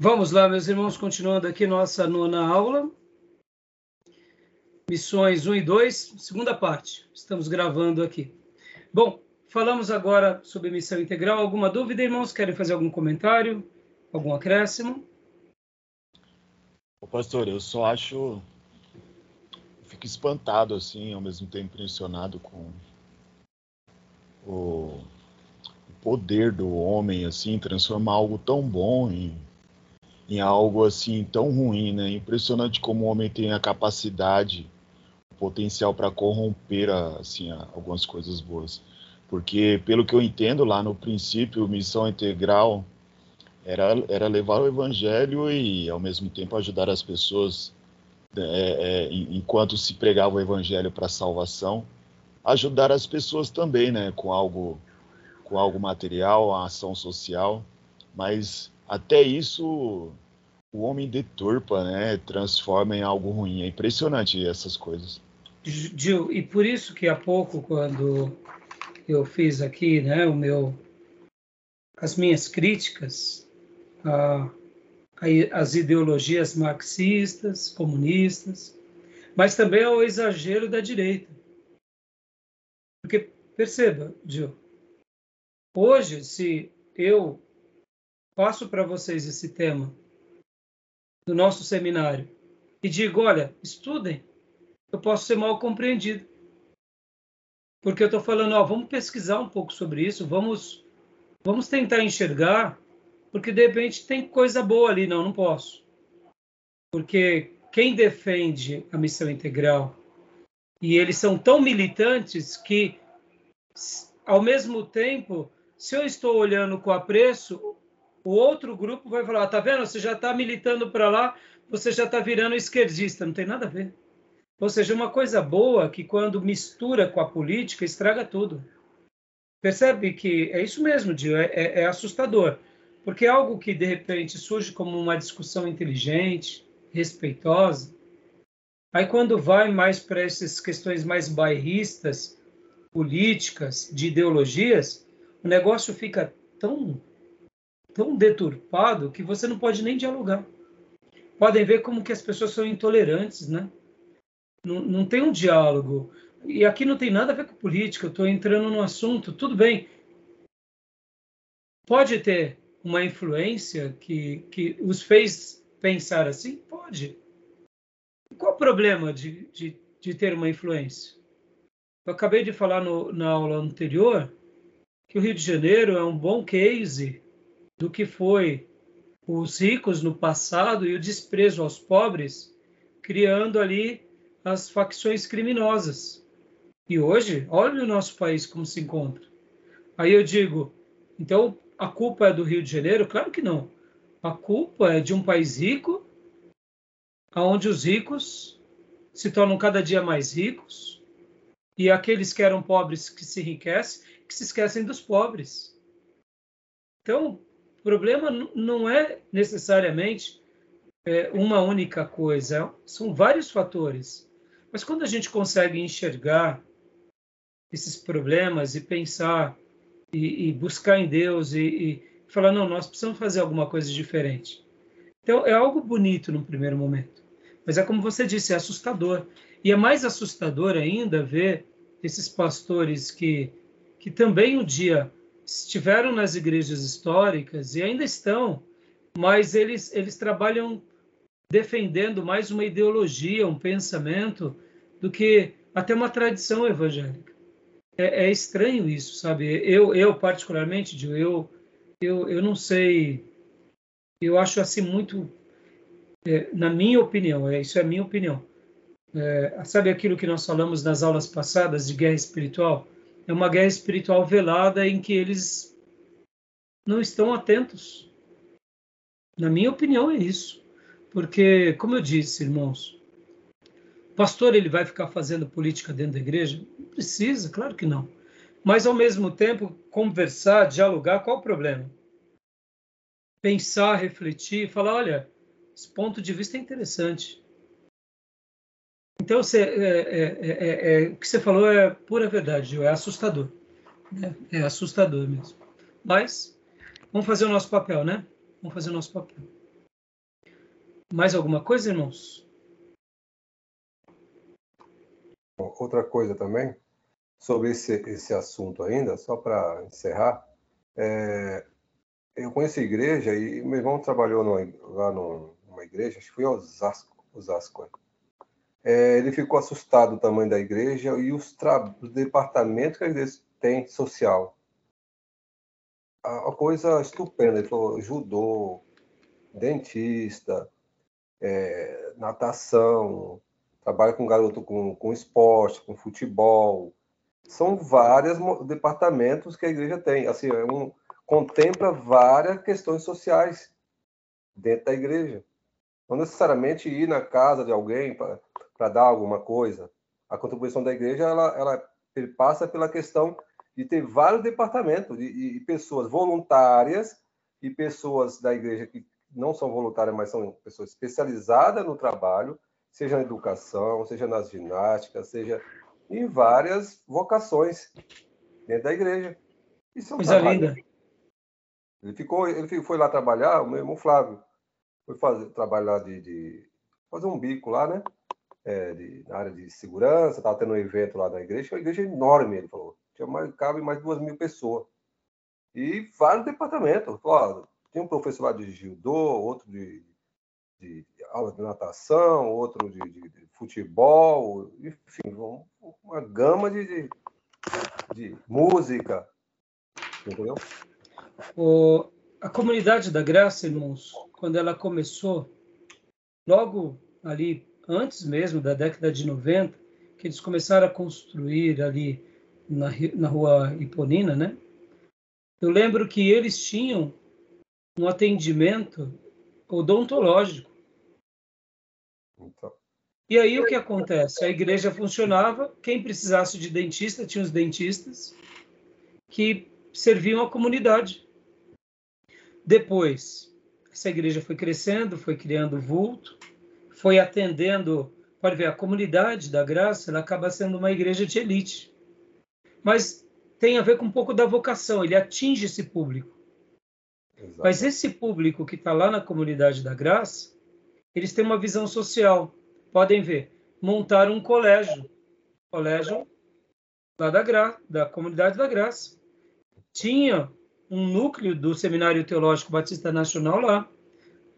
Vamos lá, meus irmãos, continuando aqui nossa nona aula. Missões 1 e 2, segunda parte. Estamos gravando aqui. Bom, falamos agora sobre missão integral. Alguma dúvida, irmãos? Querem fazer algum comentário? Algum acréscimo? Ô, pastor, eu só acho. Fico espantado, assim, ao mesmo tempo impressionado com o poder do homem, assim, transformar algo tão bom em em algo assim tão ruim, né? Impressionante como o homem tem a capacidade, o potencial para corromper assim algumas coisas boas. Porque pelo que eu entendo lá no princípio, missão integral era era levar o evangelho e ao mesmo tempo ajudar as pessoas é, é, enquanto se pregava o evangelho para salvação, ajudar as pessoas também, né? Com algo com algo material, a ação social, mas até isso o homem deturpa, né? Transforma em algo ruim. É impressionante essas coisas. Gil, e por isso que há pouco, quando eu fiz aqui, né, o meu, as minhas críticas a, as ideologias marxistas, comunistas, mas também ao exagero da direita. Porque, perceba, Gil, hoje, se eu passo para vocês esse tema do nosso seminário e digo, olha, estudem, eu posso ser mal compreendido. Porque eu estou falando, ó, vamos pesquisar um pouco sobre isso, vamos, vamos tentar enxergar, porque de repente tem coisa boa ali. Não, não posso. Porque quem defende a missão integral e eles são tão militantes que, ao mesmo tempo, se eu estou olhando com apreço, o outro grupo vai falar: tá vendo? Você já está militando para lá, você já está virando esquerdista. Não tem nada a ver. Ou seja, uma coisa boa que quando mistura com a política estraga tudo. Percebe que é isso mesmo, Dio, é, é, é assustador. Porque é algo que de repente surge como uma discussão inteligente, respeitosa, aí quando vai mais para essas questões mais bairristas, políticas, de ideologias, o negócio fica tão tão deturpado que você não pode nem dialogar. Podem ver como que as pessoas são intolerantes, né? Não, não tem um diálogo. E aqui não tem nada a ver com política, eu estou entrando no assunto, tudo bem. Pode ter uma influência que, que os fez pensar assim? Pode. Qual o problema de, de, de ter uma influência? Eu acabei de falar no, na aula anterior que o Rio de Janeiro é um bom case do que foi os ricos no passado e o desprezo aos pobres, criando ali as facções criminosas. E hoje, olha o nosso país como se encontra. Aí eu digo, então a culpa é do Rio de Janeiro? Claro que não. A culpa é de um país rico, onde os ricos se tornam cada dia mais ricos, e aqueles que eram pobres que se enriquecem, que se esquecem dos pobres. Então, problema não é necessariamente é, uma única coisa, são vários fatores. Mas quando a gente consegue enxergar esses problemas e pensar e, e buscar em Deus e, e, falar, não, nós precisamos fazer alguma coisa diferente. Então, é algo bonito no primeiro momento. Mas é como você disse, é assustador. E é mais assustador ainda ver esses pastores que, que também um dia estiveram nas igrejas históricas e ainda estão, mas eles, eles trabalham defendendo mais uma ideologia, um pensamento, do que até uma tradição evangélica. É, é estranho isso, sabe? Eu, eu particularmente, eu, eu, eu não sei, eu acho assim muito, é, na minha opinião, é, isso é a minha opinião. É, sabe aquilo que nós falamos nas aulas passadas de guerra espiritual? É uma guerra espiritual velada em que eles não estão atentos. Na minha opinião, é isso. Porque, como eu disse, irmãos, o pastor ele vai ficar fazendo política dentro da igreja? Não precisa, claro que não. Mas, ao mesmo tempo, conversar, dialogar, qual o problema? Pensar, refletir, falar: olha, esse ponto de vista é interessante. Então, você, é, é, é, o que você falou é pura verdade, é assustador. É, assustador mesmo. Mas, vamos fazer o nosso papel, né? Vamos fazer o nosso papel. Mais alguma coisa, irmãos? Outra coisa também, sobre esse, esse assunto ainda, só para encerrar, é, eu conheço a igreja e meu irmão trabalhou lá numa igreja, acho que foi Osasco, Osasco. É, ele ficou assustado do tamanho da igreja e os, os departamentos que a igreja tem social. A, a coisa estupenda, ele falou judô, dentista, é, natação, trabalha com garoto com, com esporte, com futebol. São vários departamentos que a igreja tem. Assim, é um, contempla várias questões sociais dentro da igreja. Não necessariamente ir na casa de alguém para dar alguma coisa. A contribuição da igreja ela, ela passa pela questão de ter vários departamentos de, de pessoas voluntárias e pessoas da igreja que não são voluntárias, mas são pessoas especializadas no trabalho, seja na educação, seja nas ginásticas, seja em várias vocações dentro da igreja. Isso é um Coisa linda. Ele ficou, ele foi lá trabalhar, o meu irmão Flávio foi fazer trabalhar de, de fazer um bico lá, né? É, de, na área de segurança, estava tendo um evento lá na igreja, uma igreja enorme, ele falou. Tinha mais, cabe mais de duas mil pessoas. E vários departamentos. Falou, tem um professor lá de judô, outro de, de, aula de natação, outro de, de, de futebol, enfim, uma gama de, de, música, entendeu? O, a comunidade da graça, irmãos, quando ela começou, logo ali, antes mesmo da década de 90, que eles começaram a construir ali na, na rua Iponina, né? Eu lembro que eles tinham um atendimento odontológico. Então. E aí o que acontece? A igreja funcionava, quem precisasse de dentista, tinha os dentistas que serviam a comunidade. Depois, essa igreja foi crescendo, foi criando vulto, foi atendendo, pode ver, a comunidade da graça, ela acaba sendo uma igreja de elite. Mas tem a ver com um pouco da vocação, ele atinge esse público. Exato. Mas esse público que está lá na comunidade da graça, eles têm uma visão social. Podem ver, montaram um colégio, colégio lá da, Gra, da comunidade da graça. Tinha um núcleo do Seminário Teológico Batista Nacional lá.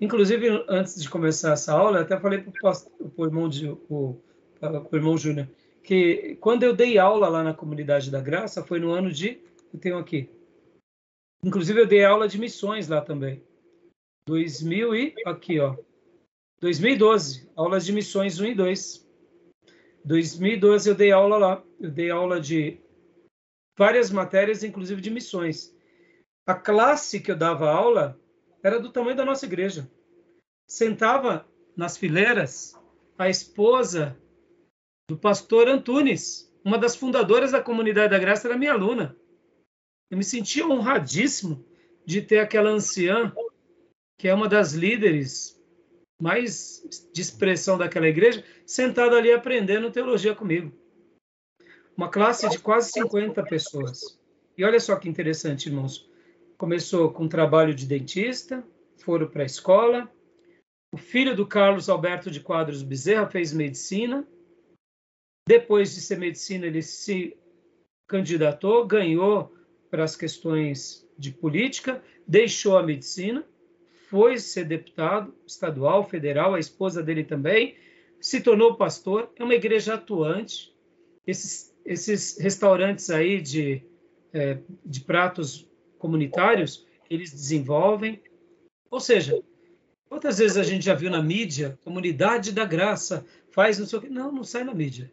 Inclusive, antes de começar essa aula, eu até falei para o irmão, irmão Júnior que quando eu dei aula lá na comunidade da Graça, foi no ano de. Eu tenho aqui, Inclusive, eu dei aula de missões lá também. 2000 e aqui, ó. 2012, aulas de missões 1 e 2. 2012 eu dei aula lá. Eu dei aula de várias matérias, inclusive de missões. A classe que eu dava aula era do tamanho da nossa igreja. Sentava nas fileiras a esposa do pastor Antunes, uma das fundadoras da comunidade da graça, era minha aluna. Eu me senti honradíssimo de ter aquela anciã, que é uma das líderes mais de expressão daquela igreja, sentada ali aprendendo teologia comigo. Uma classe de quase 50 pessoas. E olha só que interessante, irmãos. Começou com trabalho de dentista, foram para a escola. O filho do Carlos Alberto de Quadros Bezerra fez medicina. Depois de ser medicina, ele se candidatou, ganhou para as questões de política, deixou a medicina, foi ser deputado estadual, federal, a esposa dele também, se tornou pastor, é uma igreja atuante. Esses, esses restaurantes aí de, é, de pratos comunitários, eles desenvolvem. Ou seja, quantas vezes a gente já viu na mídia, comunidade da graça, faz não sei o quê. Não, não sai na mídia.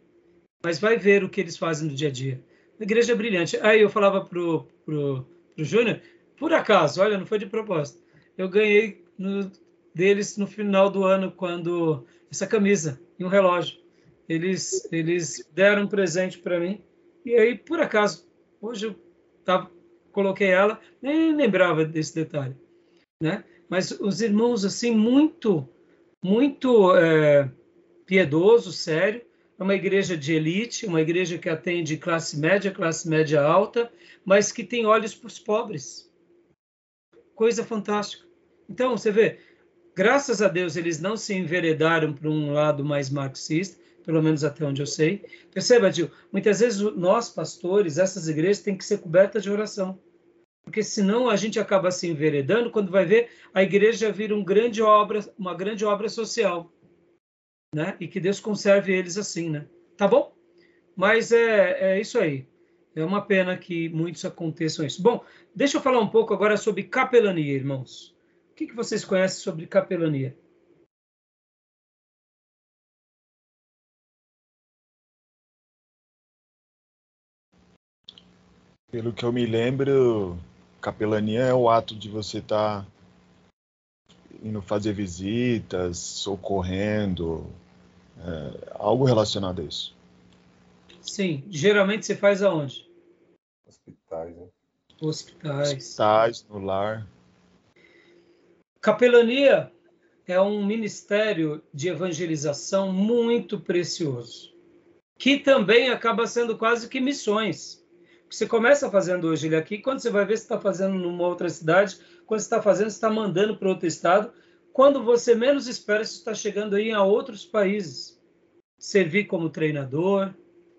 Mas vai ver o que eles fazem no dia a dia igreja brilhante. Aí eu falava pro, pro, pro Júnior, por acaso, olha, não foi de propósito. Eu ganhei no, deles no final do ano, quando essa camisa e um relógio. Eles, eles deram um presente para mim. E aí, por acaso, hoje eu tava, coloquei ela, nem lembrava desse detalhe. Né? Mas os irmãos, assim, muito, muito é, piedoso, sério, é uma igreja de elite, uma igreja que atende classe média, classe média alta, mas que tem olhos para os pobres. Coisa fantástica. Então, você vê, Graças a Deus eles não se enveredaram para um lado mais marxista, pelo menos até onde eu sei. Perceba, Gil, muitas vezes nós, pastores, essas igrejas têm que ser cobertas de oração. Porque senão a gente acaba se enveredando, quando vai ver, a igreja vira um grande obra, uma grande obra social. Né? E que Deus conserve eles assim, né? Tá bom? Mas é, é isso aí. É uma pena que muitos aconteçam isso. Bom, deixa eu falar um pouco agora sobre capelania, irmãos. O que, que vocês conhecem sobre capelania? Pelo que eu me lembro, capelania é o ato de você estar tá indo fazer visitas, socorrendo, é, algo relacionado a isso. Sim, geralmente você faz aonde? Hospitais, né? Hospitais. Hospitais, no lar. Capelania é um ministério de evangelização muito precioso, que também acaba sendo quase que missões. Você começa fazendo hoje ele aqui, quando você vai ver se está fazendo numa outra cidade, quando você está fazendo, você está mandando para outro estado. Quando você menos espera, você está chegando aí a outros países. Servir como treinador,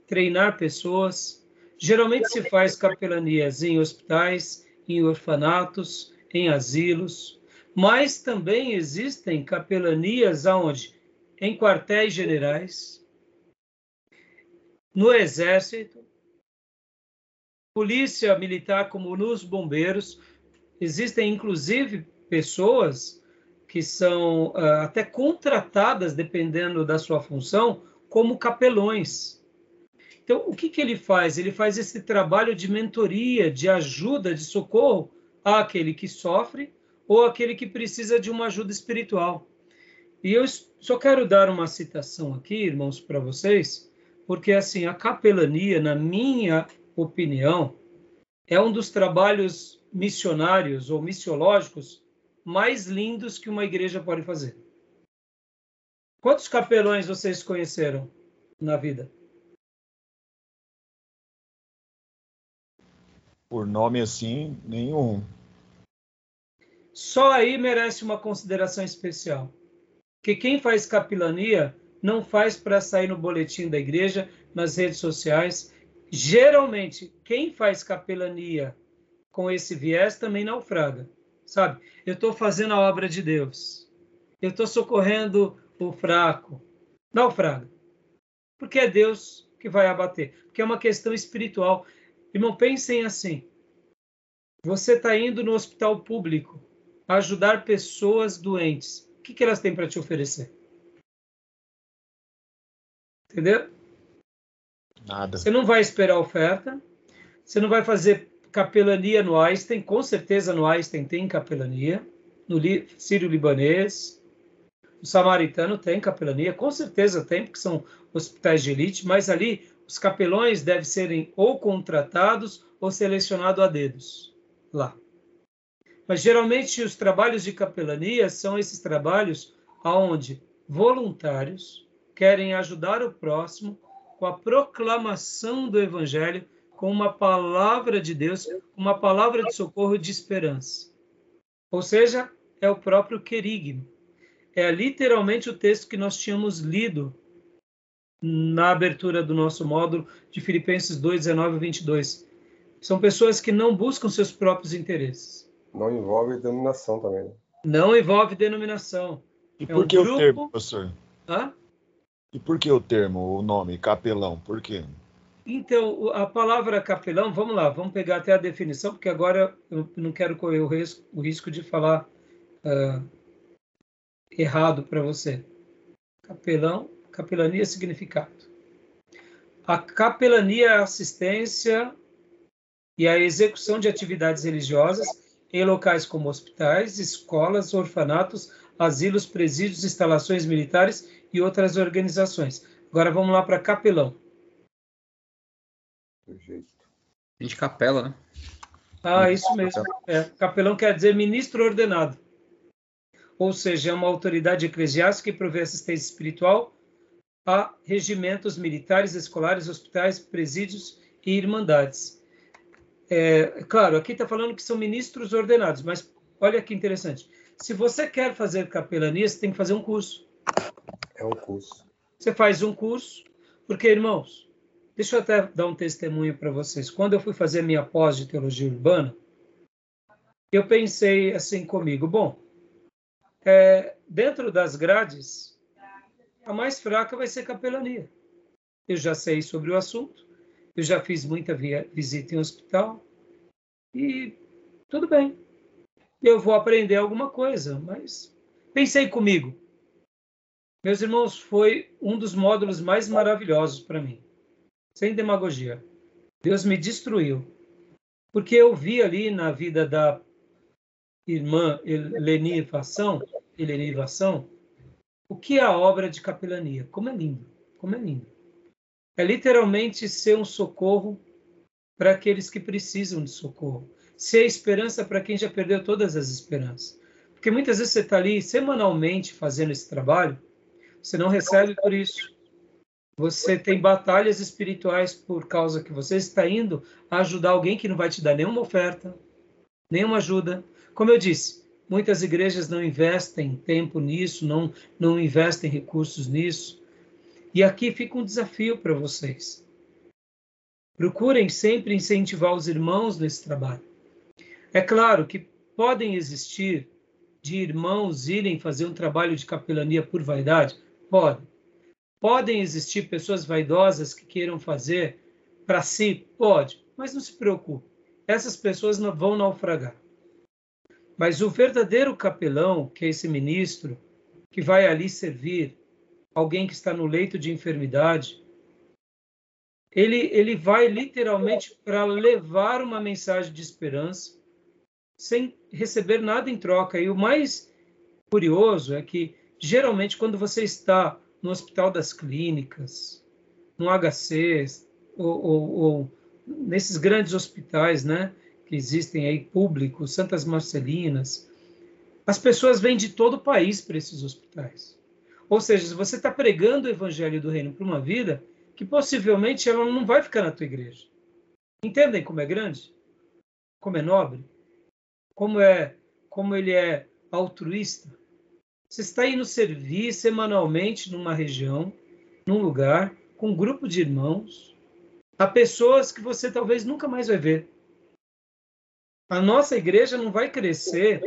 treinar pessoas. Geralmente se faz capelanias em hospitais, em orfanatos, em asilos, mas também existem capelanias aonde? Em quartéis generais, no exército, polícia militar, como nos bombeiros. Existem, inclusive, pessoas que são uh, até contratadas, dependendo da sua função, como capelões. Então, o que, que ele faz? Ele faz esse trabalho de mentoria, de ajuda, de socorro àquele que sofre ou aquele que precisa de uma ajuda espiritual. E eu só quero dar uma citação aqui, irmãos, para vocês, porque assim, a capelania, na minha opinião, é um dos trabalhos missionários ou missiológicos mais lindos que uma igreja pode fazer. Quantos capelões vocês conheceram na vida? Por nome assim, nenhum. Só aí merece uma consideração especial. Que quem faz capelania não faz para sair no boletim da igreja, nas redes sociais, Geralmente, quem faz capelania com esse viés também naufraga, sabe? Eu estou fazendo a obra de Deus. Eu estou socorrendo o fraco. Naufraga. Porque é Deus que vai abater. Porque é uma questão espiritual. Irmão, pensem assim. Você está indo no hospital público ajudar pessoas doentes. O que, que elas têm para te oferecer? Entendeu? Nada. Você não vai esperar oferta, você não vai fazer capelania no Einstein, com certeza no Einstein tem capelania, no Sírio-Libanês, o Samaritano tem capelania, com certeza tem, porque são hospitais de elite, mas ali os capelões devem serem ou contratados ou selecionados a dedos. Lá. Mas geralmente os trabalhos de capelania são esses trabalhos aonde voluntários querem ajudar o próximo com a proclamação do Evangelho, com uma palavra de Deus, uma palavra de socorro e de esperança. Ou seja, é o próprio querigma. É literalmente o texto que nós tínhamos lido na abertura do nosso módulo de Filipenses 2, 19 e 22. São pessoas que não buscam seus próprios interesses. Não envolve denominação também. Né? Não envolve denominação. E é por um que grupo... o termo, professor? Hã? E por que o termo, o nome, capelão? Por quê? Então, a palavra capelão, vamos lá, vamos pegar até a definição, porque agora eu não quero correr o risco, o risco de falar uh, errado para você. Capelão, capelania significado. A capelania é a assistência e a execução de atividades religiosas em locais como hospitais, escolas, orfanatos, asilos, presídios, instalações militares e outras organizações. Agora vamos lá para capelão. Perfeito. De capela, né? Ah, isso mesmo. É, capelão quer dizer ministro ordenado. Ou seja, é uma autoridade eclesiástica que provê assistência espiritual a regimentos militares, escolares, hospitais, presídios e irmandades. É, claro, aqui está falando que são ministros ordenados, mas olha que interessante. Se você quer fazer capelania, você tem que fazer um curso. É um curso. Você faz um curso, porque, irmãos, deixa eu até dar um testemunho para vocês. Quando eu fui fazer minha pós de teologia urbana, eu pensei assim comigo: bom, é, dentro das grades, a mais fraca vai ser capelania. Eu já sei sobre o assunto, eu já fiz muita via, visita em hospital e tudo bem. Eu vou aprender alguma coisa, mas pensei comigo. Meus irmãos, foi um dos módulos mais maravilhosos para mim. Sem demagogia. Deus me destruiu. Porque eu vi ali na vida da irmã Lenivação, Helenivação, o que é a obra de capelania? Como é lindo, como é lindo. É literalmente ser um socorro para aqueles que precisam de socorro. Ser esperança para quem já perdeu todas as esperanças. Porque muitas vezes você está ali semanalmente fazendo esse trabalho, você não recebe por isso. Você tem batalhas espirituais por causa que você está indo ajudar alguém que não vai te dar nenhuma oferta, nenhuma ajuda. Como eu disse, Muitas igrejas não investem tempo nisso, não, não investem recursos nisso. E aqui fica um desafio para vocês. Procurem sempre incentivar os irmãos nesse trabalho. É claro que podem existir de irmãos irem fazer um trabalho de capelania por vaidade? Pode. Podem existir pessoas vaidosas que queiram fazer para si? Pode. Mas não se preocupe. Essas pessoas não vão naufragar. Mas o verdadeiro capelão, que é esse ministro, que vai ali servir alguém que está no leito de enfermidade, ele, ele vai literalmente para levar uma mensagem de esperança, sem receber nada em troca. E o mais curioso é que, geralmente, quando você está no Hospital das Clínicas, no HC, ou, ou, ou nesses grandes hospitais, né? que existem aí públicos, Santas Marcelinas, as pessoas vêm de todo o país para esses hospitais. Ou seja, você está pregando o evangelho do reino para uma vida que possivelmente ela não vai ficar na tua igreja. Entendem como é grande? Como é nobre? Como é como ele é altruísta? Você está indo servir semanalmente numa região, num lugar, com um grupo de irmãos, a pessoas que você talvez nunca mais vai ver a nossa igreja não vai crescer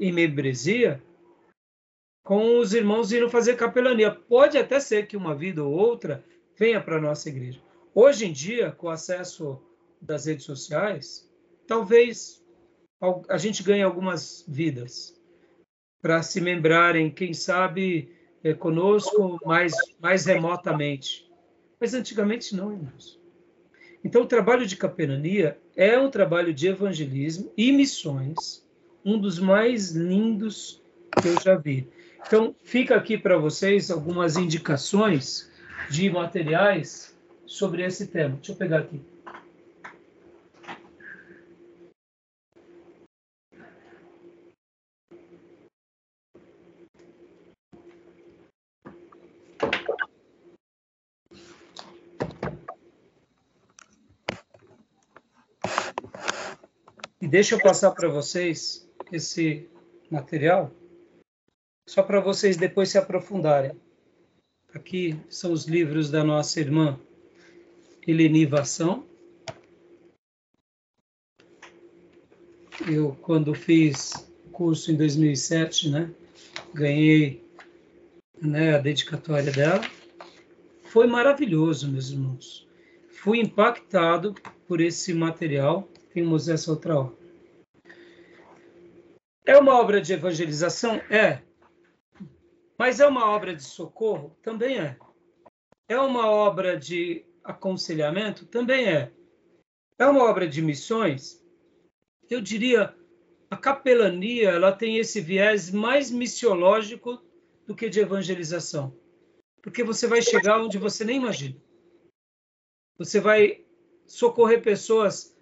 em membresia com os irmãos indo fazer capelania. Pode até ser que uma vida ou outra venha para a nossa igreja. Hoje em dia, com o acesso das redes sociais, talvez a gente ganhe algumas vidas para se membrarem, quem sabe, é, conosco mais, mais remotamente. Mas antigamente não, irmãos. Então, o trabalho de capelania é um trabalho de evangelismo e missões, um dos mais lindos que eu já vi. Então, fica aqui para vocês algumas indicações de materiais sobre esse tema. Deixa eu pegar aqui. Deixa eu passar para vocês esse material, só para vocês depois se aprofundarem. Aqui são os livros da nossa irmã Helenivação. Eu, quando fiz curso em 2007, né, ganhei né, a dedicatória dela. Foi maravilhoso, meus irmãos. Fui impactado por esse material. Temos essa outra obra. É uma obra de evangelização? É. Mas é uma obra de socorro? Também é. É uma obra de aconselhamento? Também é. É uma obra de missões? Eu diria, a capelania ela tem esse viés mais missiológico do que de evangelização. Porque você vai chegar onde você nem imagina. Você vai socorrer pessoas.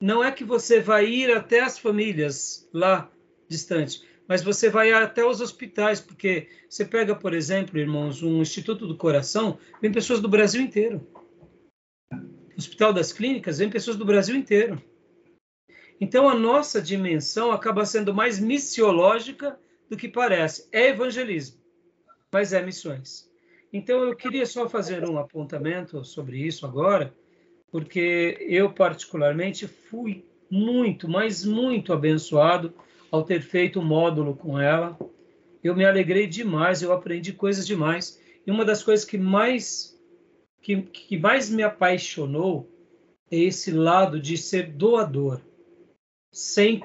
Não é que você vai ir até as famílias lá distante. Mas você vai até os hospitais, porque você pega, por exemplo, irmãos, um Instituto do Coração, vem pessoas do Brasil inteiro. Hospital das Clínicas, vem pessoas do Brasil inteiro. Então a nossa dimensão acaba sendo mais missiológica do que parece. É evangelismo, mas é missões. Então eu queria só fazer um apontamento sobre isso agora, porque eu particularmente fui muito, mas muito abençoado ao ter feito o um módulo com ela. Eu me alegrei demais, eu aprendi coisas demais. E uma das coisas que mais que, que mais me apaixonou é esse lado de ser doador, sem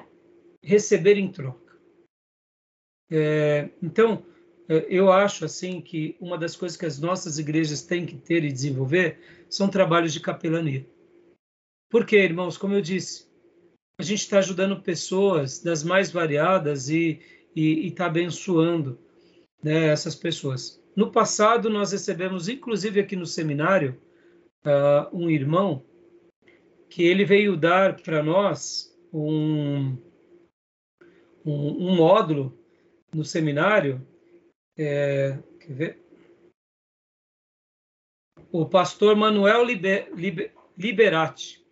receber em troca. É, então, eu acho assim que uma das coisas que as nossas igrejas têm que ter e desenvolver são trabalhos de capelania. Porque, irmãos, como eu disse, a gente está ajudando pessoas das mais variadas e está abençoando né, essas pessoas. No passado, nós recebemos, inclusive aqui no seminário, uh, um irmão que ele veio dar para nós um, um, um, módulo no seminário. É, quer ver? O pastor Manuel Liber, Liber, Liberati.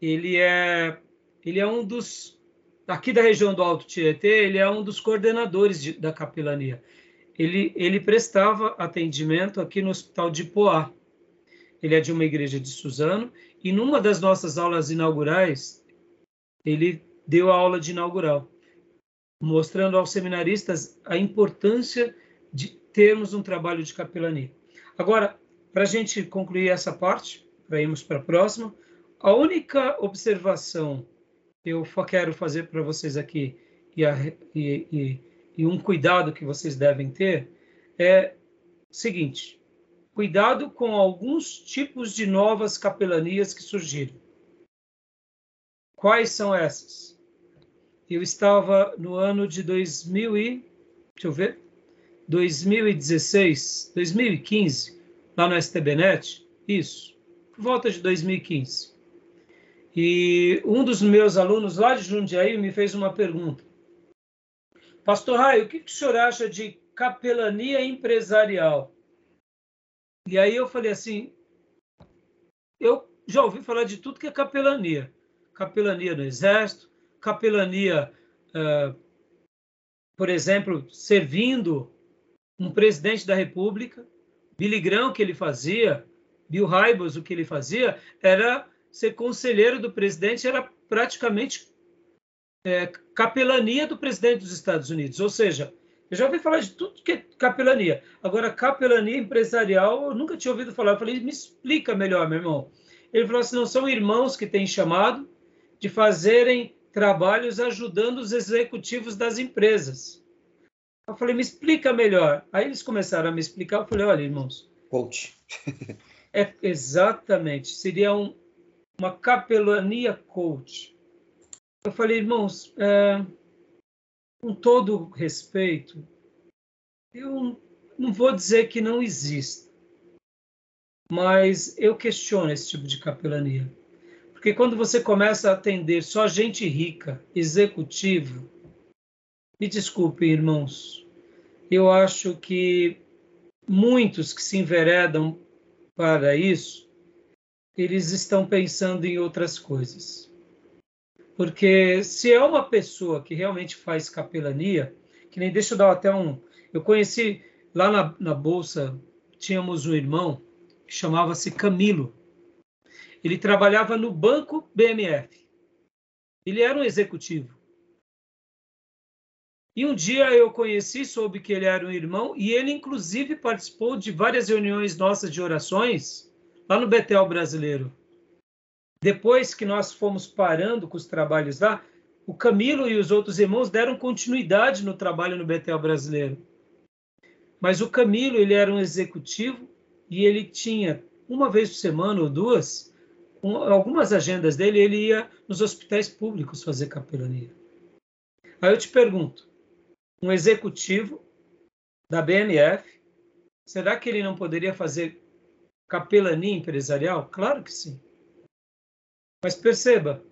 Ele é ele é um dos aqui da região do Alto Tietê, ele é um dos coordenadores de, da capelania. Ele, ele prestava atendimento aqui no Hospital de Poá. Ele é de uma igreja de Suzano e numa das nossas aulas inaugurais, ele deu a aula de inaugural, mostrando aos seminaristas a importância de termos um trabalho de capelania. Agora, para a gente concluir essa parte, para irmos para a próxima, a única observação eu quero fazer para vocês aqui e, a, e, e, e, um cuidado que vocês devem ter é o seguinte: cuidado com alguns tipos de novas capelanias que surgiram. Quais são essas? Eu estava no ano de 2000 e deixa eu ver, 2016, 2015, lá no STBnet, isso, por volta de 2015. E um dos meus alunos lá de Jundiaí me fez uma pergunta. Pastor Raio, o que, que o senhor acha de capelania empresarial? E aí eu falei assim, eu já ouvi falar de tudo que é capelania. Capelania no Exército, capelania, uh, por exemplo, servindo um presidente da República. Billy Graham, que ele fazia, Bill Hybels, o que ele fazia, era ser conselheiro do presidente era praticamente é, capelania do presidente dos Estados Unidos. Ou seja, eu já ouvi falar de tudo que é capelania. Agora, capelania empresarial, eu nunca tinha ouvido falar. Eu falei, me explica melhor, meu irmão. Ele falou assim: não são irmãos que têm chamado de fazerem trabalhos ajudando os executivos das empresas. Eu falei, me explica melhor. Aí eles começaram a me explicar. Eu falei, olha, irmãos. Coach. é exatamente. Seria um, uma capelania coach. Eu falei, irmãos, é, com todo respeito, eu não vou dizer que não exista, mas eu questiono esse tipo de capelania. Porque quando você começa a atender só gente rica, executivo, me desculpem, irmãos, eu acho que muitos que se enveredam para isso eles estão pensando em outras coisas. Porque se é uma pessoa que realmente faz capelania, que nem deixa eu dar até um. Eu conheci lá na, na bolsa, tínhamos um irmão que chamava-se Camilo. Ele trabalhava no banco BMF. Ele era um executivo. E um dia eu conheci, soube que ele era um irmão, e ele, inclusive, participou de várias reuniões nossas de orações lá no Betel brasileiro. Depois que nós fomos parando com os trabalhos lá, o Camilo e os outros irmãos deram continuidade no trabalho no Betel brasileiro. Mas o Camilo, ele era um executivo e ele tinha uma vez por semana ou duas, um, algumas agendas dele, ele ia nos hospitais públicos fazer capelania. Aí eu te pergunto, um executivo da BMF, será que ele não poderia fazer capelania empresarial? Claro que sim. Mas perceba,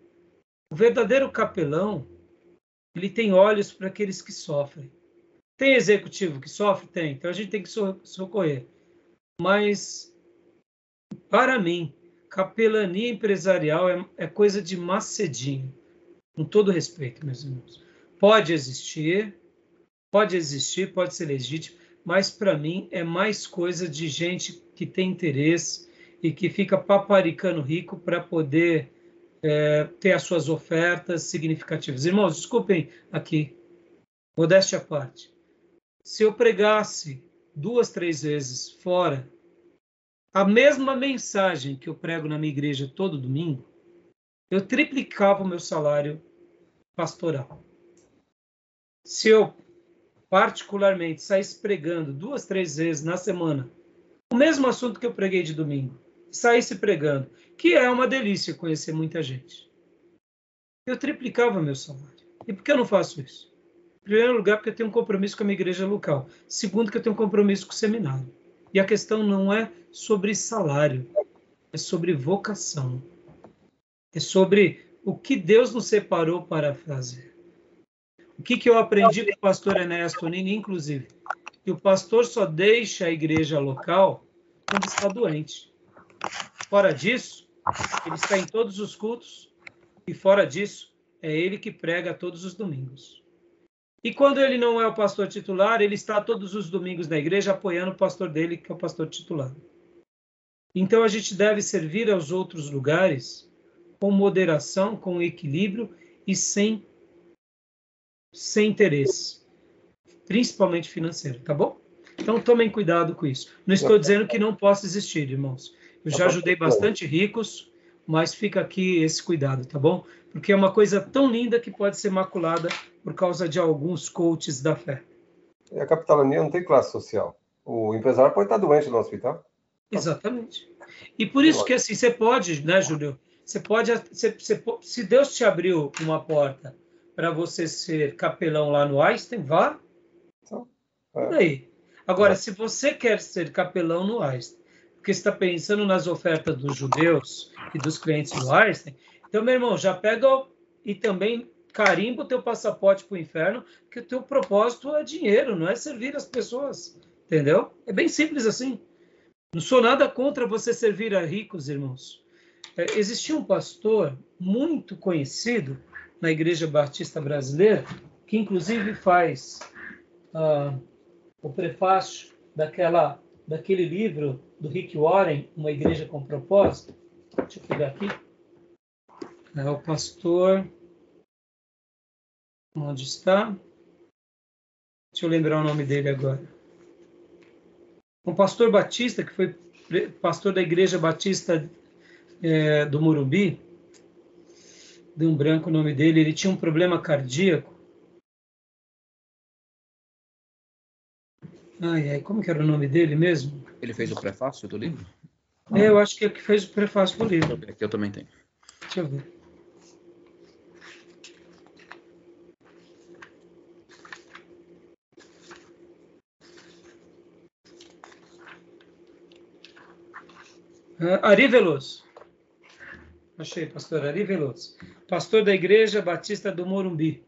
o verdadeiro capelão, ele tem olhos para aqueles que sofrem. Tem executivo que sofre? Tem. Então a gente tem que socorrer. Mas, para mim, capelania empresarial é, é coisa de macedinho. Com todo respeito, meus irmãos. Pode existir, pode existir, pode ser legítimo, mas para mim é mais coisa de gente que tem interesse e que fica paparicando rico para poder é, ter as suas ofertas significativas. Irmãos, desculpem aqui, modéstia à parte. Se eu pregasse duas, três vezes fora a mesma mensagem que eu prego na minha igreja todo domingo, eu triplicava o meu salário pastoral. Se eu, particularmente, saísse pregando duas, três vezes na semana o mesmo assunto que eu preguei de domingo, saísse pregando, que é uma delícia conhecer muita gente, eu triplicava meu salário. E por que eu não faço isso? Em primeiro lugar, porque eu tenho um compromisso com a minha igreja local. Segundo, que eu tenho um compromisso com o seminário. E a questão não é sobre salário, é sobre vocação. É sobre o que Deus nos separou para fazer. O que, que eu aprendi com o pastor Enéas Tonini, inclusive? Que o pastor só deixa a igreja local quando está doente. Fora disso, ele está em todos os cultos e fora disso, é ele que prega todos os domingos. E quando ele não é o pastor titular, ele está todos os domingos na igreja apoiando o pastor dele, que é o pastor titular. Então a gente deve servir aos outros lugares com moderação, com equilíbrio e sem sem interesse, principalmente financeiro, tá bom? Então tomem cuidado com isso. Não estou dizendo que não possa existir, irmãos. Eu já ajudei bastante ricos, mas fica aqui esse cuidado, tá bom? Porque é uma coisa tão linda que pode ser maculada por causa de alguns coaches da fé. E a capitania não tem classe social. O empresário pode estar doente no hospital. Exatamente. E por isso que assim, você pode, né, Júlio? Você pode, você, você, se Deus te abriu uma porta para você ser capelão lá no Einstein, vá. Então, é. Daí? Agora, é. se você quer ser capelão no Einstein, porque está pensando nas ofertas dos judeus e dos clientes do Einstein, então, meu irmão, já pega e também carimba o teu passaporte para o inferno, que o teu propósito é dinheiro, não é servir as pessoas, entendeu? É bem simples assim. Não sou nada contra você servir a ricos, irmãos. É, existia um pastor muito conhecido na Igreja Batista Brasileira, que inclusive faz ah, o prefácio daquela, daquele livro do Rick Warren, Uma Igreja com Propósito. Deixa eu pegar aqui. É o pastor. Onde está? Deixa eu lembrar o nome dele agora. Um pastor batista, que foi pastor da Igreja Batista é, do Morumbi, de um branco o nome dele, ele tinha um problema cardíaco. Ai, ai, como que era o nome dele mesmo? Ele fez o prefácio do livro? É, eu acho que é que fez o prefácio do livro. Aqui eu também tenho. Deixa eu ver. Ari Veloso. Achei, pastor Ari Veloso. Pastor da Igreja Batista do Morumbi.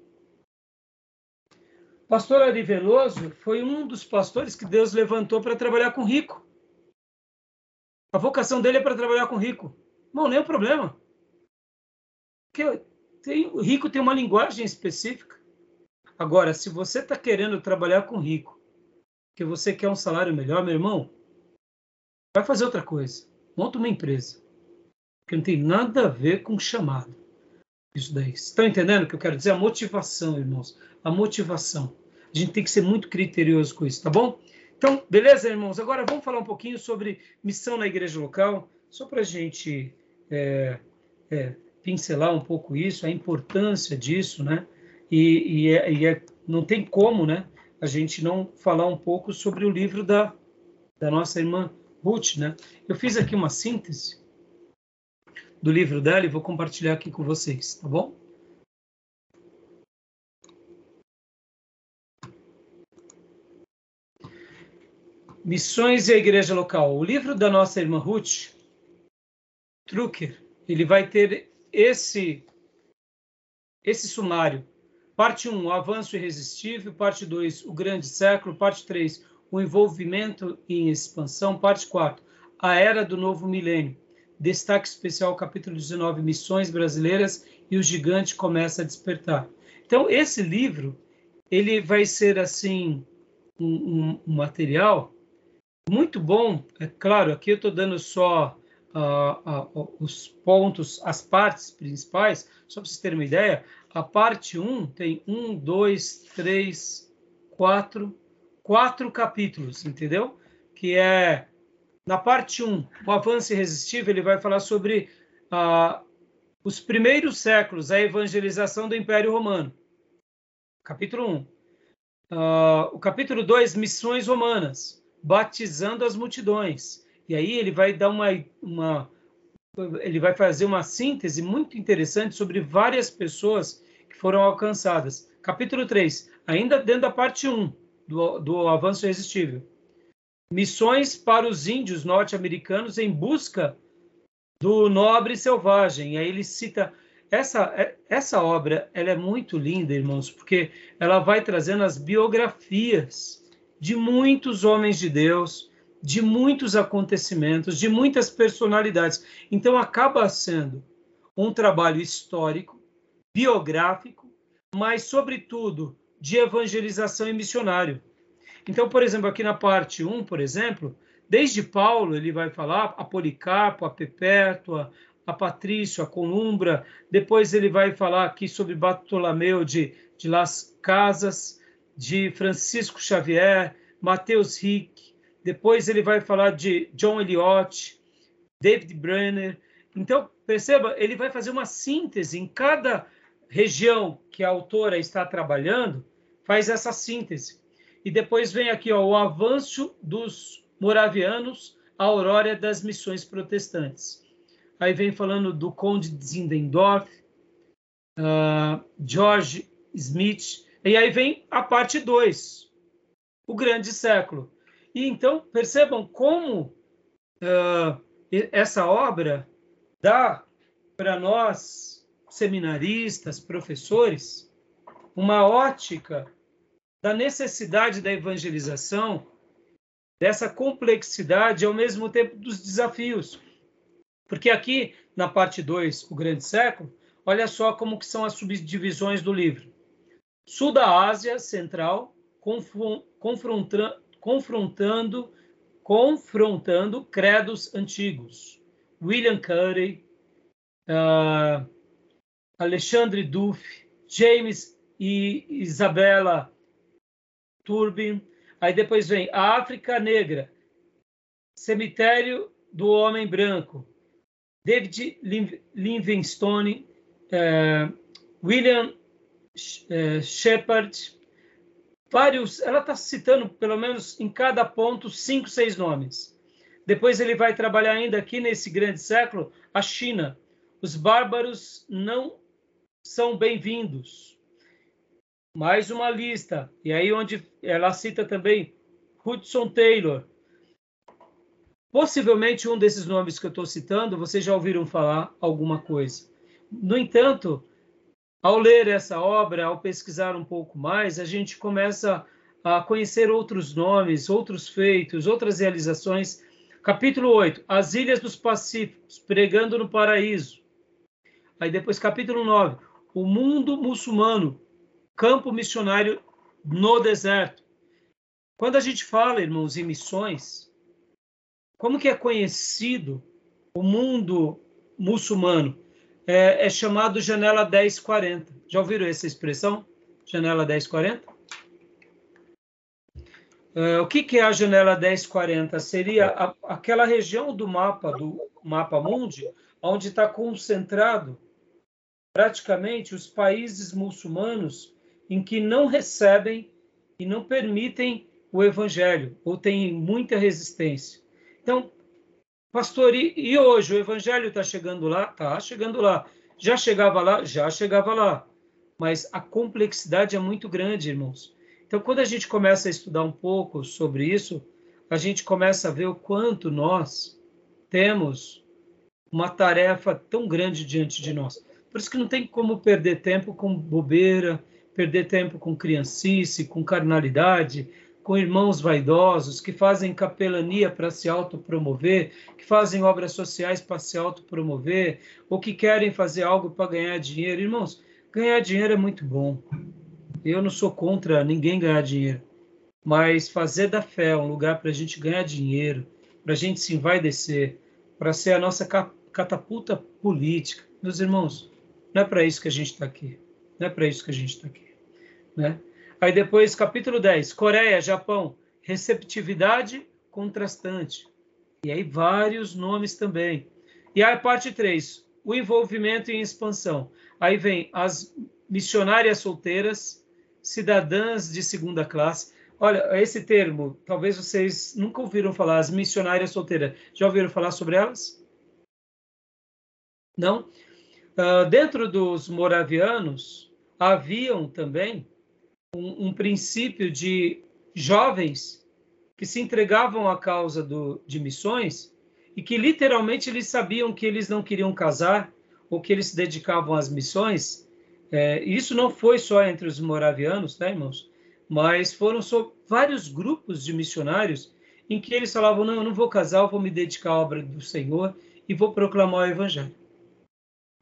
Pastor Ari Veloso foi um dos pastores que Deus levantou para trabalhar com rico. A vocação dele é para trabalhar com rico. Não, nenhum problema. Porque tem, o rico tem uma linguagem específica. Agora, se você está querendo trabalhar com rico, que você quer um salário melhor, meu irmão, vai fazer outra coisa monta uma empresa. Que não tem nada a ver com chamado. Isso daí. Estão entendendo o que eu quero dizer? A motivação, irmãos. A motivação. A gente tem que ser muito criterioso com isso, tá bom? Então, beleza, irmãos? Agora vamos falar um pouquinho sobre missão na igreja local, só para a gente é, é, pincelar um pouco isso, a importância disso, né? E, e, é, e é, não tem como, né? A gente não falar um pouco sobre o livro da, da nossa irmã Ruth, né? Eu fiz aqui uma síntese do livro dela e vou compartilhar aqui com vocês, tá bom? Missões e a Igreja Local. O livro da nossa irmã Ruth Trucker, ele vai ter esse esse sumário. Parte 1, o avanço irresistível. Parte 2, o grande século. Parte 3, o envolvimento em expansão, parte 4, a era do novo milênio. Destaque especial, capítulo 19, missões brasileiras e o gigante começa a despertar. Então, esse livro, ele vai ser, assim, um, um, um material muito bom. É claro, aqui eu estou dando só uh, uh, os pontos, as partes principais, só para vocês terem uma ideia. A parte 1 tem um, dois, três, quatro, quatro capítulos, entendeu? Que é na parte 1, o avanço irresistível, ele vai falar sobre uh, os primeiros séculos, a evangelização do Império Romano. Capítulo 1. Uh, o capítulo 2, missões romanas, batizando as multidões. E aí ele vai dar uma, uma ele vai fazer uma síntese muito interessante sobre várias pessoas que foram alcançadas. Capítulo 3, ainda dentro da parte 1 do, do avanço irresistível. Missões para os índios norte-americanos em busca do nobre selvagem. E aí ele cita essa essa obra, ela é muito linda, irmãos, porque ela vai trazendo as biografias de muitos homens de Deus, de muitos acontecimentos, de muitas personalidades. Então acaba sendo um trabalho histórico, biográfico, mas sobretudo de evangelização e missionário. Então, por exemplo, aqui na parte 1, por exemplo, desde Paulo ele vai falar a Policarpo, a Perpétua, a Patrício, a Columbra, depois ele vai falar aqui sobre Bartolomeu de, de Las Casas, de Francisco Xavier, Mateus Rick, depois ele vai falar de John Eliot, David Brenner. Então, perceba, ele vai fazer uma síntese em cada região que a autora está trabalhando, faz essa síntese. E depois vem aqui ó, o avanço dos moravianos, a aurora das missões protestantes. Aí vem falando do Conde de Zindendorf, uh, George Smith, e aí vem a parte 2, o grande século. E então, percebam como uh, essa obra dá para nós, seminaristas, professores, uma ótica da necessidade da evangelização, dessa complexidade, ao mesmo tempo dos desafios. Porque aqui, na parte 2, o grande século, olha só como que são as subdivisões do livro. Sul da Ásia Central, confrontando, confrontando, credos antigos. William Carey, uh, Alexandre Duff, James e Isabella Turbin. Aí depois vem a África Negra, Cemitério do Homem Branco, David Livingstone, uh, William uh, Shepard, vários, ela está citando pelo menos em cada ponto cinco, seis nomes. Depois ele vai trabalhar ainda aqui nesse grande século a China. Os bárbaros não são bem-vindos. Mais uma lista. E aí onde ela cita também Hudson Taylor. Possivelmente um desses nomes que eu estou citando, vocês já ouviram falar alguma coisa. No entanto, ao ler essa obra, ao pesquisar um pouco mais, a gente começa a conhecer outros nomes, outros feitos, outras realizações. Capítulo 8, As Ilhas dos Pacíficos, pregando no paraíso. Aí depois, capítulo 9, O mundo muçulmano, campo missionário no deserto. Quando a gente fala, irmãos, em missões, como que é conhecido o mundo muçulmano? é, é chamado janela 1040. Já ouviram essa expressão? Janela 1040? É, o que, que é a janela 1040? Seria a, aquela região do mapa, do mapa mundi, onde está concentrado praticamente os países muçulmanos em que não recebem e não permitem o evangelho, ou têm muita resistência. Então, Pastor, e, e hoje o evangelho está chegando lá? Está chegando lá. Já chegava lá? Já chegava lá. Mas a complexidade é muito grande, irmãos. Então, quando a gente começa a estudar um pouco sobre isso, a gente começa a ver o quanto nós temos uma tarefa tão grande diante de nós. Por isso que não tem como perder tempo com bobeira, perder tempo com criancice, com carnalidade. com irmãos vaidosos, que fazem capelania para se autopromover, que fazem obras sociais para se autopromover, ou que querem fazer algo para ganhar dinheiro. Irmãos, ganhar dinheiro é muito bom. Eu não sou contra ninguém ganhar dinheiro, mas fazer da fé um lugar para a gente ganhar dinheiro, para a gente se envaidecer, para ser a nossa catapulta política. Meus irmãos, não é para isso que a gente está aqui. Não é para isso que a gente está aqui. Né? Aí depois, capítulo 10, Coreia, Japão, receptividade contrastante. E aí vários nomes também. E aí parte 3, o envolvimento em expansão. Aí vem as missionárias solteiras, cidadãs de segunda classe. Olha, esse termo, talvez vocês nunca ouviram falar, as missionárias solteiras. Já ouviram falar sobre elas? Não? Uh, dentro dos moravianos, haviam também um, um princípio de jovens que se entregavam à causa do, de missões e que literalmente eles sabiam que eles não queriam casar ou que eles se dedicavam às missões. É, isso não foi só entre os moravianos, tá, irmãos? Mas foram só vários grupos de missionários em que eles falavam: não, eu não vou casar, eu vou me dedicar à obra do Senhor e vou proclamar o Evangelho.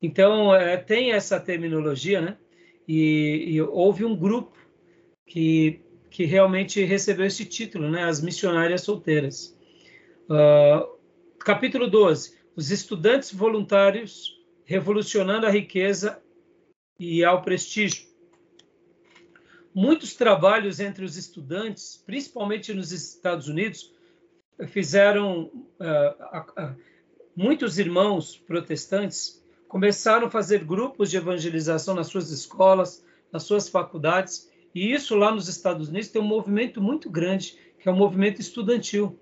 Então, é, tem essa terminologia, né? E, e houve um grupo que, que realmente recebeu esse título, né? As missionárias solteiras. Uh, capítulo 12. Os estudantes voluntários revolucionando a riqueza e ao prestígio. Muitos trabalhos entre os estudantes, principalmente nos Estados Unidos, fizeram uh, uh, muitos irmãos protestantes começaram a fazer grupos de evangelização nas suas escolas, nas suas faculdades e isso lá nos Estados Unidos tem um movimento muito grande, que é o um movimento estudantil.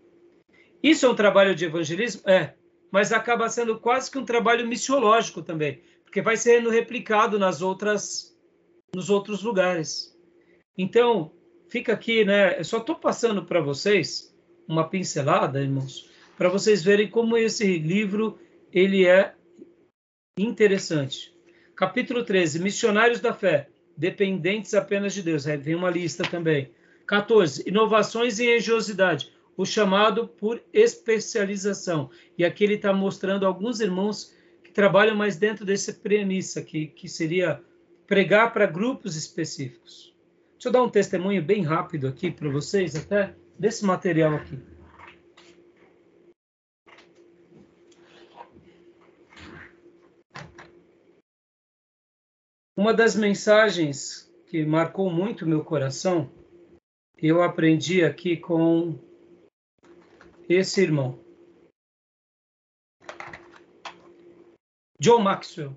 Isso é um trabalho de evangelismo? É, mas acaba sendo quase que um trabalho missiológico também, porque vai sendo replicado nas outras, nos outros lugares. Então, fica aqui, né? Eu só estou passando para vocês uma pincelada, irmãos, para vocês verem como esse livro ele é interessante. Capítulo 13, Missionários da Fé dependentes apenas de Deus. Aí vem uma lista também. 14. Inovações em engenhosidade, o chamado por especialização. E aqui ele está mostrando alguns irmãos que trabalham mais dentro dessa premissa, que, que seria pregar para grupos específicos. Deixa eu dar um testemunho bem rápido aqui para vocês, até desse material aqui. Uma das mensagens que marcou muito meu coração, eu aprendi aqui com esse irmão. John Maxwell,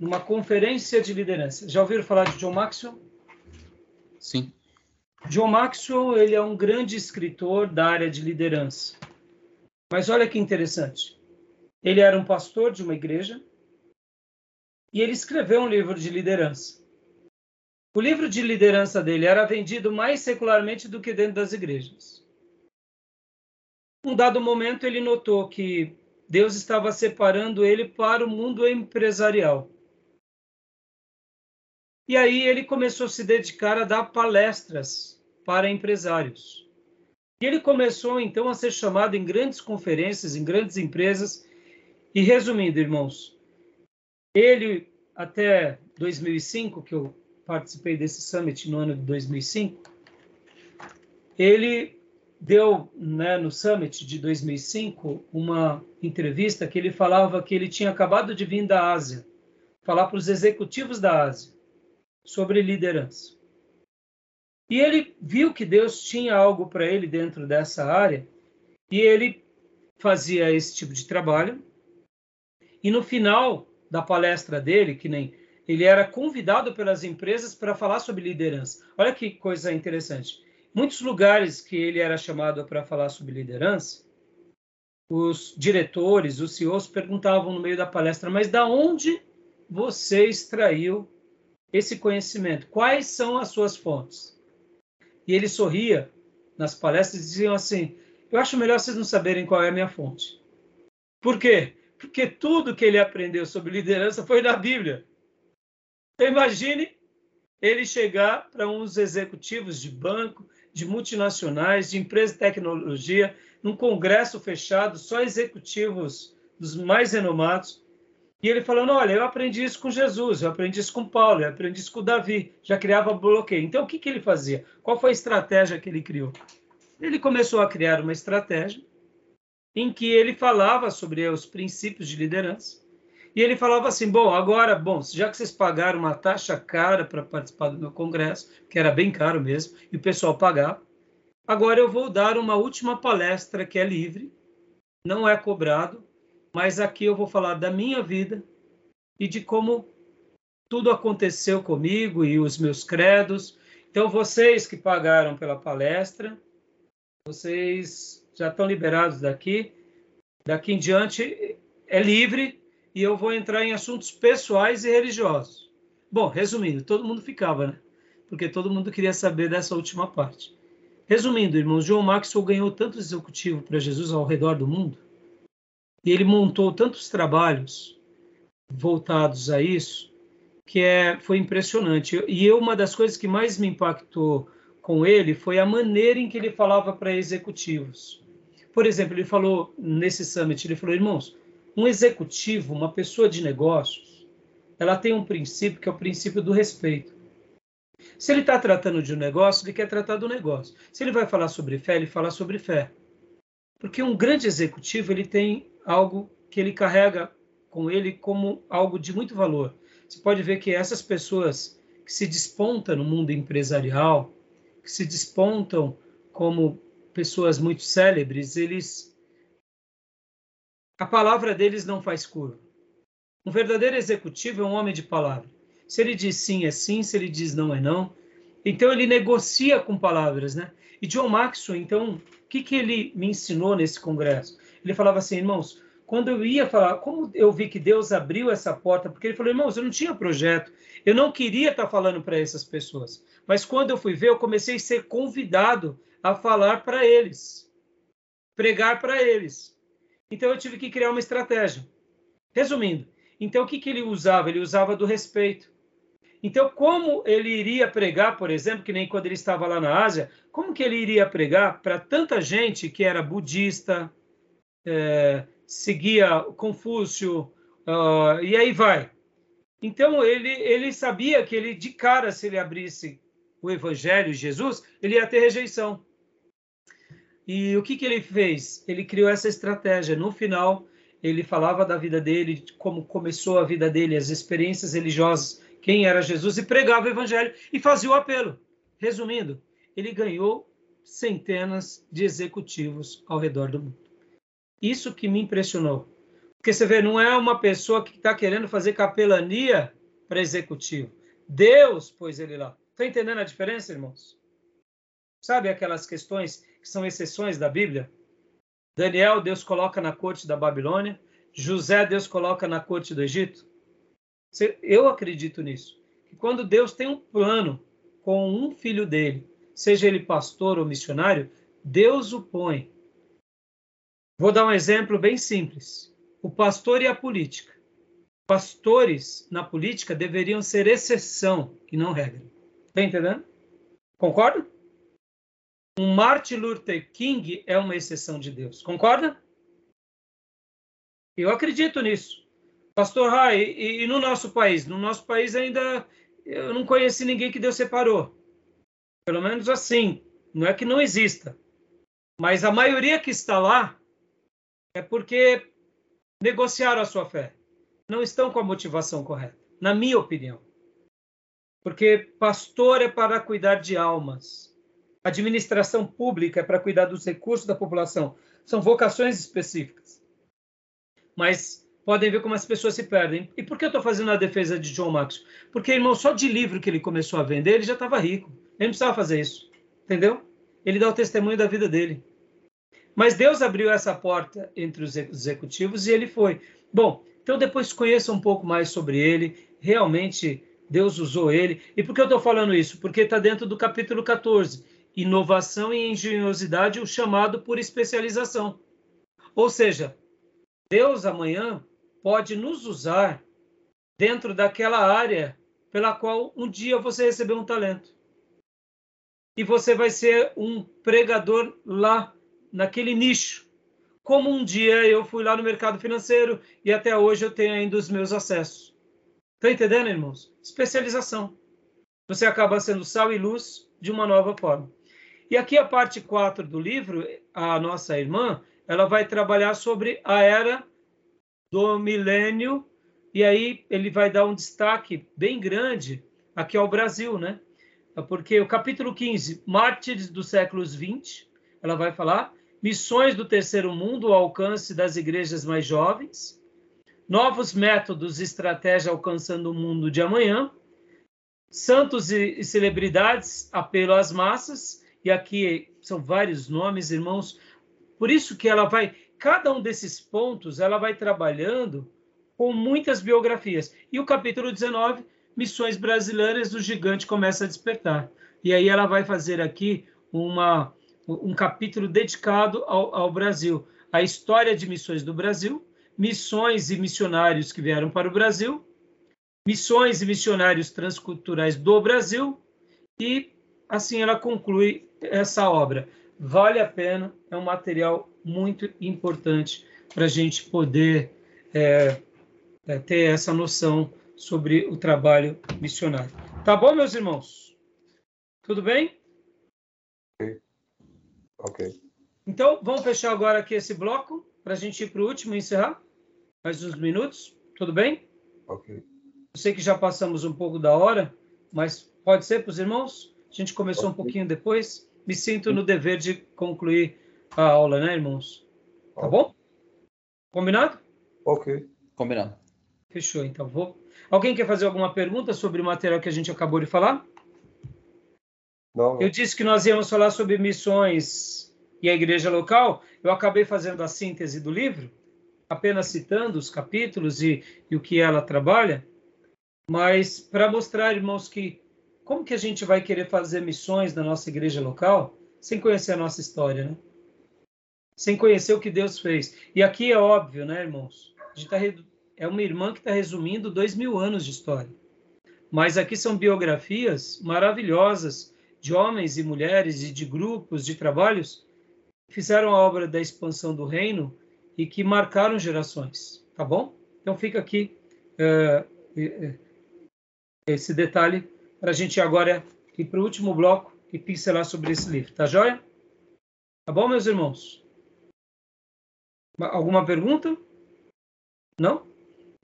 numa conferência de liderança. Já ouviram falar de John Maxwell? Sim. John Maxwell, ele é um grande escritor da área de liderança. Mas olha que interessante. Ele era um pastor de uma igreja e ele escreveu um livro de liderança. O livro de liderança dele era vendido mais secularmente do que dentro das igrejas. Um dado momento, ele notou que Deus estava separando ele para o mundo empresarial. E aí ele começou a se dedicar a dar palestras para empresários. E ele começou então a ser chamado em grandes conferências, em grandes empresas. E resumindo, irmãos, ele, até 2005, que eu participei desse summit no ano de 2005, ele deu né, no summit de 2005 uma entrevista que ele falava que ele tinha acabado de vir da Ásia, falar para os executivos da Ásia sobre liderança. E ele viu que Deus tinha algo para ele dentro dessa área e ele fazia esse tipo de trabalho. E no final da palestra dele, que nem ele era convidado pelas empresas para falar sobre liderança. Olha que coisa interessante. Muitos lugares que ele era chamado para falar sobre liderança, os diretores, os CEOs perguntavam no meio da palestra: mas da onde você extraiu esse conhecimento? Quais são as suas fontes? E ele sorria nas palestras e diziam assim: eu acho melhor vocês não saberem qual é a minha fonte. Por quê? Porque tudo que ele aprendeu sobre liderança foi na Bíblia. Então, imagine ele chegar para uns executivos de banco, de multinacionais, de empresas de tecnologia, num congresso fechado, só executivos dos mais renomados. E ele falando: Olha, eu aprendi isso com Jesus, eu aprendi isso com Paulo, eu aprendi isso com Davi, já criava bloqueio. Então, o que, que ele fazia? Qual foi a estratégia que ele criou? Ele começou a criar uma estratégia em que ele falava sobre os princípios de liderança. E ele falava assim: bom, agora, bom, já que vocês pagaram uma taxa cara para participar do meu congresso, que era bem caro mesmo, e o pessoal pagava, agora eu vou dar uma última palestra que é livre, não é cobrado, mas aqui eu vou falar da minha vida e de como tudo aconteceu comigo e os meus credos. Então, vocês que pagaram pela palestra, vocês já estão liberados daqui. Daqui em diante é livre e eu vou entrar em assuntos pessoais e religiosos. Bom, resumindo, todo mundo ficava, né? Porque todo mundo queria saber dessa última parte. Resumindo, irmãos, John Maxwell ganhou tanto executivo para Jesus ao redor do mundo e ele montou tantos trabalhos voltados a isso que é, foi impressionante. E eu, uma das coisas que mais me impactou com ele foi a maneira em que ele falava para executivos. Por exemplo, ele falou nesse summit, ele falou, irmãos, um executivo, uma pessoa de negócios, ela tem um princípio que é o princípio do respeito. Se ele está tratando de um negócio, ele quer tratar do negócio. Se ele vai falar sobre fé, ele fala sobre fé. Porque um grande executivo, ele tem algo que ele carrega com ele como algo de muito valor. Você pode ver que essas pessoas que se despontam no mundo empresarial, que se despontam como pessoas muito célebres, eles a palavra deles não faz curva. Um verdadeiro executivo é um homem de palavra. Se ele diz sim, é sim, se ele diz não, é não. Então ele negocia com palavras, né? E John Maxwell, então, o que, que ele me ensinou nesse congresso? Ele falava assim, irmãos, quando eu ia falar, como eu vi que Deus abriu essa porta, porque ele falou, irmãos, eu não tinha projeto, eu não queria estar falando para essas pessoas, mas quando eu fui ver, eu comecei a ser convidado a falar para eles, pregar para eles. Então eu tive que criar uma estratégia. Resumindo, então o que, que ele usava? Ele usava do respeito. Então, como ele iria pregar, por exemplo, que nem quando ele estava lá na Ásia, como que ele iria pregar para tanta gente que era budista, é, seguia Confúcio, uh, e aí vai. Então, ele, ele sabia que ele, de cara, se ele abrisse o Evangelho, Jesus, ele ia ter rejeição. E o que, que ele fez? Ele criou essa estratégia. No final, ele falava da vida dele, como começou a vida dele, as experiências religiosas, quem era Jesus, e pregava o evangelho e fazia o apelo. Resumindo, ele ganhou centenas de executivos ao redor do mundo. Isso que me impressionou. Porque você vê, não é uma pessoa que está querendo fazer capelania para executivo. Deus pôs ele lá. Está entendendo a diferença, irmãos? Sabe aquelas questões que são exceções da Bíblia. Daniel, Deus coloca na corte da Babilônia. José, Deus coloca na corte do Egito. Eu acredito nisso. Que quando Deus tem um plano com um filho dele, seja ele pastor ou missionário, Deus o põe. Vou dar um exemplo bem simples. O pastor e a política. Pastores na política deveriam ser exceção e não regra. Está entendendo? Concorda? Um Martin Luther King é uma exceção de Deus. Concorda? Eu acredito nisso. Pastor Rai, e, e, no nosso país? No nosso país ainda eu não conheci ninguém que Deus separou. Pelo menos assim. Não é que não exista. Mas a maioria que está lá é porque negociaram a sua fé. Não estão com a motivação correta, na minha opinião. Porque pastor é para cuidar de almas administração pública é para cuidar dos recursos da população. São vocações específicas. Mas podem ver como as pessoas se perdem. E por que eu estou fazendo a defesa de John Maxwell? Porque, irmão, só de livro que ele começou a vender, ele já estava rico. Ele não precisava fazer isso. Entendeu? Ele dá o testemunho da vida dele. Mas Deus abriu essa porta entre os executivos e ele foi. Bom, então depois conheça um pouco mais sobre ele. Realmente Deus usou ele. E por que eu estou falando isso? Porque está dentro do capítulo 14 inovação e engenhosidade, o chamado por especialização. Ou seja, Deus amanhã pode nos usar dentro daquela área pela qual um dia você recebeu um talento. e você vai ser um pregador lá naquele nicho. Como um dia eu fui lá no mercado financeiro e até hoje eu tenho ainda os meus acessos. Está entendendo, irmãos? Especialização. Você acaba sendo sal e luz de uma nova forma. E aqui a parte 4 do livro, a nossa irmã, ela vai trabalhar sobre a era do milênio, e aí ele vai dar um destaque bem grande aqui ao Brasil, né? Porque o capítulo 15, Mártires dos séculos 20, ela vai falar missões do terceiro mundo ao alcance das igrejas mais jovens, novos métodos e estratégia alcançando o mundo de amanhã, santos e celebridades, apelo às massas, e aqui são vários nomes, irmãos. Por isso que ela vai, cada um desses pontos, ela vai trabalhando com muitas biografias. E o capítulo 19, Missões Brasileiras, o gigante começa a despertar. E aí ela vai fazer aqui uma, um capítulo dedicado ao, ao Brasil, a história de missões do Brasil, missões e missionários que vieram para o Brasil, missões e missionários transculturais do Brasil, e assim ela conclui essa obra. Vale a pena, é um material muito importante para a gente poder é, é, ter essa noção sobre o trabalho missionário. Tá bom, meus irmãos? Tudo bem? Ok. Então, vamos fechar agora aqui esse bloco para a gente ir para o último e encerrar. Mais uns minutos, tudo bem? Ok. Eu sei que já passamos um pouco da hora, mas pode ser para os irmãos? A gente começou um pouquinho depois. Me sinto no dever de concluir a aula, né, irmãos? Tá bom? Combinado? Ok. Combinado. Fechou, então. Vou... Alguém quer fazer alguma pergunta sobre o material que a gente acabou de falar? Não. Eu disse que nós íamos falar sobre missões e a igreja local. Eu acabei fazendo a síntese do livro, apenas citando os capítulos e, e o que ela trabalha, mas para mostrar, irmãos, que como que a gente vai querer fazer missões na nossa igreja local sem conhecer a nossa história, né? Sem conhecer o que Deus fez. E aqui é óbvio, né, irmãos? A gente tá é uma irmã que está resumindo dois mil anos de história. Mas aqui são biografias maravilhosas de homens e mulheres e de grupos de trabalhos que fizeram a obra da expansão do reino e que marcaram gerações, tá bom? Então fica aqui uh, esse detalhe para a gente agora ir para o último bloco e pincelar sobre esse livro, tá joia? Tá bom, meus irmãos? Alguma pergunta? Não?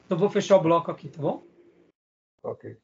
Então vou fechar o bloco aqui, tá bom? Ok.